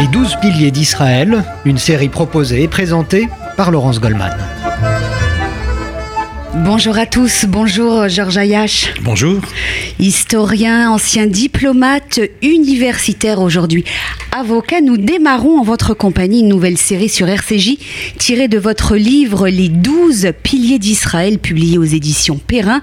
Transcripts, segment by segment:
Les douze piliers d'Israël, une série proposée et présentée par Laurence Goldman. Bonjour à tous, bonjour Georges Ayache. Bonjour. Historien, ancien diplomate, universitaire aujourd'hui, avocat, nous démarrons en votre compagnie une nouvelle série sur RCJ tirée de votre livre Les douze piliers d'Israël publié aux éditions Perrin,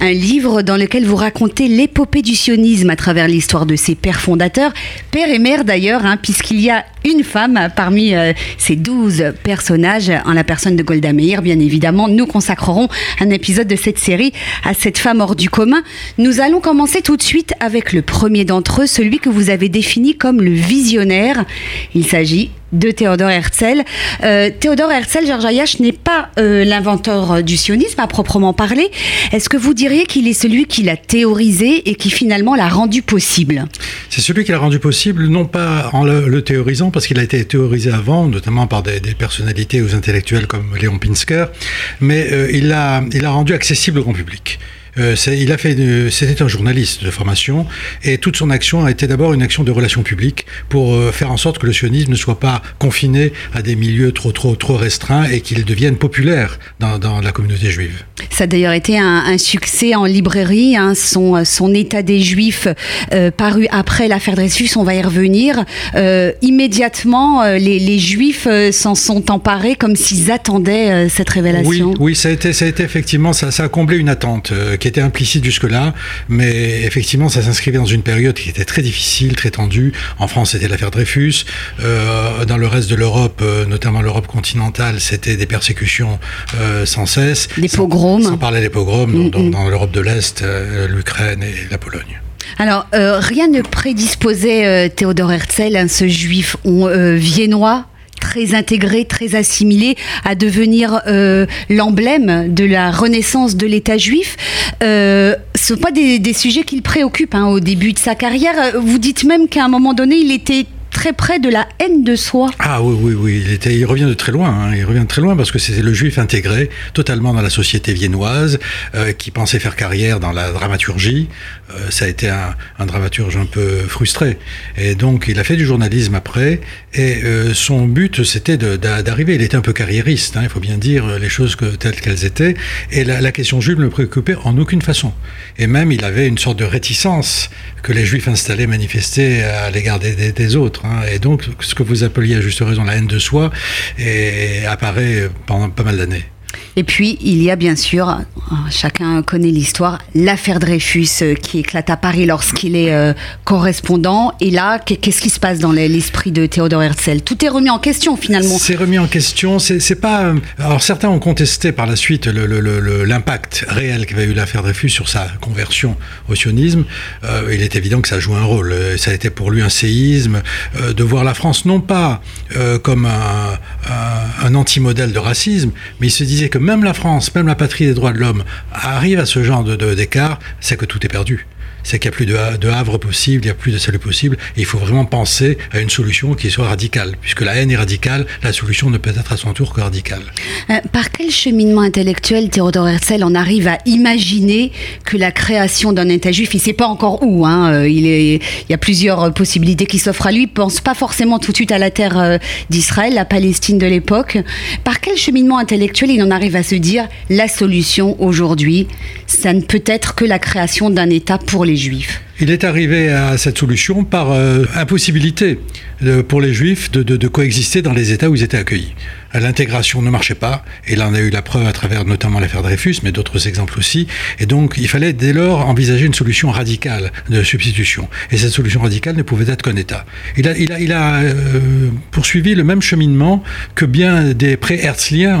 un livre dans lequel vous racontez l'épopée du sionisme à travers l'histoire de ses pères fondateurs, père et mère d'ailleurs, hein, puisqu'il y a une femme parmi euh, ces douze personnages, en la personne de Golda Meir bien évidemment. Nous consacrerons un épisode de cette série à cette femme hors du commun. Nous allons commencer tout de suite avec le premier d'entre eux, celui que vous avez défini comme le visionnaire. Il s'agit de Théodore Herzl. Euh, Théodore Herzl, Georges Ayash, n'est pas euh, l'inventeur du sionisme à proprement parler. Est-ce que vous diriez qu'il est celui qui l'a théorisé et qui finalement l'a rendu possible? C'est celui qui l'a rendu possible, non pas en le, théorisant, parce qu'il a été théorisé avant, notamment par des, personnalités ou intellectuels comme Léon Pinsker, mais euh, il l'a il rendu accessible au grand public. Euh, il a fait, c'était un journaliste de formation et toute son action a été d'abord une action de relations publiques pour euh, faire en sorte que le sionisme ne soit pas confiné à des milieux trop trop trop restreints et qu'il devienne populaire dans, dans, la communauté juive. Ça a d'ailleurs été un, un, succès en librairie, hein, son, son état des juifs euh, paru après l'affaire Dreyfus, on va y revenir. Immédiatement, les, les, juifs s'en sont emparés comme s'ils attendaient cette révélation. Oui, oui, ça a été, ça a été effectivement, ça, ça a comblé une attente qui était implicite jusque-là, mais effectivement, ça s'inscrivait dans une période qui était très difficile, très tendue. En France, c'était l'affaire Dreyfus. Euh, dans le reste de l'Europe, euh, notamment l'Europe continentale, c'était des persécutions euh, sans cesse. Des pogroms. Sans, parler des pogroms mm, dans, mm. dans l'Europe de l'Est, l'Ukraine et la Pologne. Alors, euh, rien ne prédisposait euh, Théodore Herzl, hein, ce juif euh, viennois, très intégré, très assimilé, à devenir euh, l'emblème de la renaissance de l'État juif. Euh, ce ne sont pas des, sujets qui le préoccupent hein, au début de sa carrière. Vous dites même qu'à un moment donné, il était très près de la haine de soi. Ah oui, oui, oui. Il, était, il revient de très loin. Hein. Il revient de très loin parce que c'était le juif intégré totalement dans la société viennoise euh, qui pensait faire carrière dans la dramaturgie. Euh, ça a été un, dramaturge un peu frustré. Et donc, il a fait du journalisme après. Et euh, son but, c'était d'arriver. Il était un peu carriériste, hein, il faut bien dire les choses telles qu'elles étaient. Et la, question juive ne le préoccupait en aucune façon. Et même, il avait une sorte de réticence que les juifs installés manifestaient à l'égard des autres. Hein. Et donc, ce que vous appeliez à juste raison la haine de soi apparaît pendant pas mal d'années. Et puis, il y a bien sûr, chacun connaît l'histoire, l'affaire Dreyfus euh, qui éclate à Paris lorsqu'il est euh, correspondant. Et là, qu'est-ce qui se passe dans l'esprit de Théodore Herzl? Tout est remis en question finalement. C'est remis en question. C'est pas. Euh, alors certains ont contesté par la suite l'impact réel qu'avait eu l'affaire Dreyfus sur sa conversion au sionisme. Il est évident que ça joue un rôle. Ça a été pour lui un séisme de voir la France non pas comme un, un, anti-modèle de racisme, mais il se disait que même la France, même la patrie des droits de l'homme, arrive à ce genre d'écart, de, c'est que tout est perdu c'est qu'il n'y a plus de, de, havre possible, il n'y a plus de salut possible, et il faut vraiment penser à une solution qui soit radicale, puisque la haine est radicale, la solution ne peut être à son tour que radicale. Euh, par quel cheminement intellectuel Théodore Herzl en arrive à imaginer que la création d'un État juif, il ne sait pas encore où, hein, euh, il, il y a plusieurs possibilités qui s'offrent à lui, il pense pas forcément tout de suite à la terre euh, d'Israël, la Palestine de l'époque. Par quel cheminement intellectuel il en arrive à se dire la solution aujourd'hui, ça ne peut être que la création d'un État pour les juifs il est arrivé à cette solution par euh, impossibilité de, pour les juifs de, coexister dans les États où ils étaient accueillis. L'intégration ne marchait pas, et là on a eu la preuve à travers notamment l'affaire Dreyfus, mais d'autres exemples aussi. Et donc il fallait dès lors envisager une solution radicale de substitution. Et cette solution radicale ne pouvait être qu'un État. Il a, euh, poursuivi le même cheminement que bien des pré-herzliens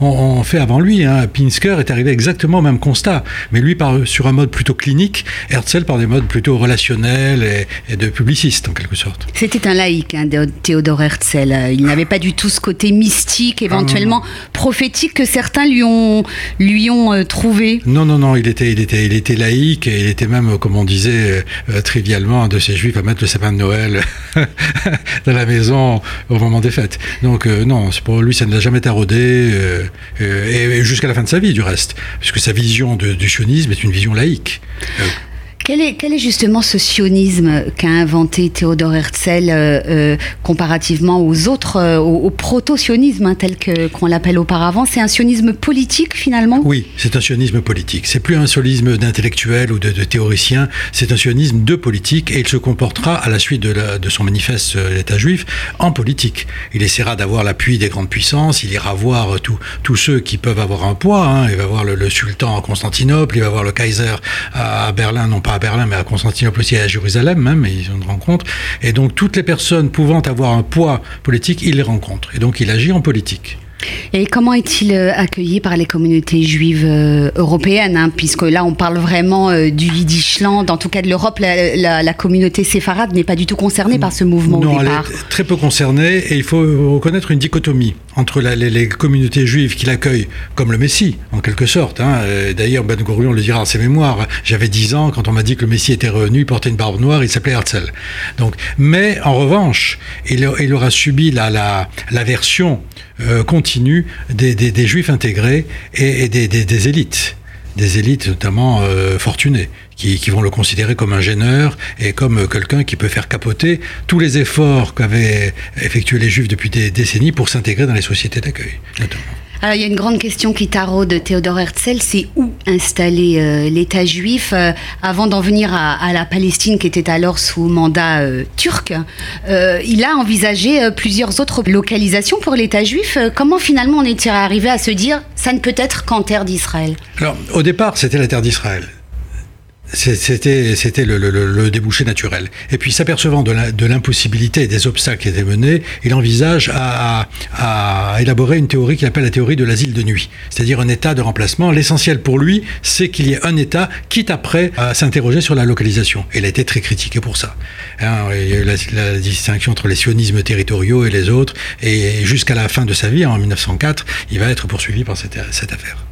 ont, fait avant lui. Hein. Pinsker est arrivé exactement au même constat, mais lui sur un mode plutôt clinique, Herzl par des modes plutôt relationnel et, et, de publiciste en quelque sorte. C'était un laïc, hein, Théodore Herzl. Il n'avait pas du tout ce côté mystique, éventuellement ah, prophétique que certains lui ont, lui ont euh, trouvé. Non, non, non, il était, il, était, il était laïque et il était même, comme on disait euh, trivialement, de ces juifs à mettre le sapin de Noël dans la maison au moment des fêtes. Donc euh, non, pour lui, ça ne l'a jamais taraudé euh, et, et jusqu'à la fin de sa vie du reste, puisque sa vision de, du sionisme est une vision laïque. Quel est, quel est justement ce sionisme qu'a inventé Théodore Herzl euh, euh, comparativement aux autres, euh, au, proto-sionisme hein, tel que, qu'on l'appelle auparavant? C'est un sionisme politique finalement? Oui, c'est un sionisme politique. C'est plus un sionisme d'intellectuel ou de, de théoricien, c'est un sionisme de politique et il se comportera à la suite de, la, de son manifeste l'État juif en politique. Il essaiera d'avoir l'appui des grandes puissances, il ira voir tous ceux qui peuvent avoir un poids. Hein. Il va voir le, sultan à Constantinople, il va voir le Kaiser à Berlin, non pas à Berlin, mais à Constantinople aussi, à Jérusalem même, ils ont une rencontre. Et donc toutes les personnes pouvant avoir un poids politique, il les rencontre. Et donc il agit en politique. Et comment est-il euh, accueilli par les communautés juives euh, européennes hein, Puisque là, on parle vraiment euh, du Yiddishland, en tout cas de l'Europe. La, communauté séfarade n'est pas du tout concernée par ce mouvement non, au départ. Elle est très peu concernée. Et il faut reconnaître une dichotomie entre les, communautés juives qui l'accueillent comme le Messie, en quelque sorte. Hein. D'ailleurs, Ben Gurion le dira dans ses mémoires. J'avais 10 ans quand on m'a dit que le Messie était revenu, il portait une barbe noire, il s'appelait Herzl. Donc, mais en revanche, il, il aura subi la, la, la version euh, continue des, juifs intégrés et, des, élites des élites notamment euh, fortunées, qui, vont le considérer comme un gêneur et comme quelqu'un qui peut faire capoter tous les efforts qu'avaient effectués les juifs depuis des décennies pour s'intégrer dans les sociétés d'accueil. Alors, il y a une grande question qui taraude Théodore Herzl, c'est où installer euh, l'État juif euh, avant d'en venir à, la Palestine qui était alors sous mandat euh, turc. il a envisagé plusieurs autres localisations pour l'État juif. Comment finalement on est arrivé à se dire ça ne peut être qu'en terre d'Israël? Alors, au départ, c'était la terre d'Israël. C'était, le, débouché naturel. Et puis, s'apercevant de l'impossibilité et des obstacles qui étaient menés, il envisage à, élaborer une théorie qu'il appelle la théorie de l'asile de nuit, c'est-à-dire un état de remplacement. L'essentiel pour lui, c'est qu'il y ait un état, quitte après à s'interroger sur la localisation. Et il a été très critiqué pour ça. Hein, il y a eu la, distinction entre les sionismes territoriaux et les autres. Et jusqu'à la fin de sa vie, en 1904, il va être poursuivi par cette affaire.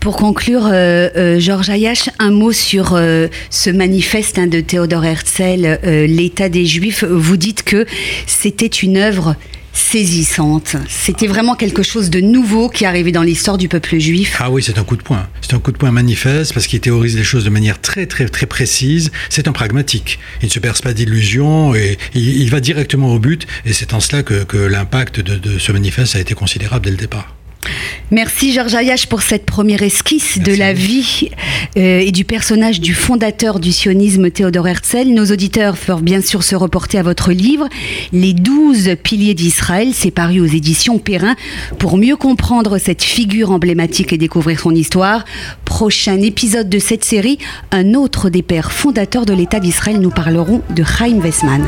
Pour conclure, euh, euh, Georges Ayache, un mot sur euh, ce manifeste hein, de Théodore Herzl, L'État des Juifs. Vous dites que c'était une œuvre saisissante. C'était vraiment quelque chose de nouveau qui arrivait dans l'histoire du peuple juif. Ah oui, c'est un coup de poing. C'est un coup de poing manifeste parce qu'il théorise les choses de manière très très très précise. C'est un pragmatique. Il ne se perce pas d'illusions et il, va directement au but. Et c'est en cela que, l'impact de, de ce manifeste a été considérable dès le départ. Merci Georges Ayache pour cette première esquisse de la vie euh, et du personnage du fondateur du sionisme Théodore Herzl. Nos auditeurs peuvent bien sûr se reporter à votre livre Les douze piliers d'Israël, c'est paru aux éditions Perrin. Pour mieux comprendre cette figure emblématique et découvrir son histoire, prochain épisode de cette série, un autre des pères fondateurs de l'État d'Israël, nous parlerons de Chaim Wessman.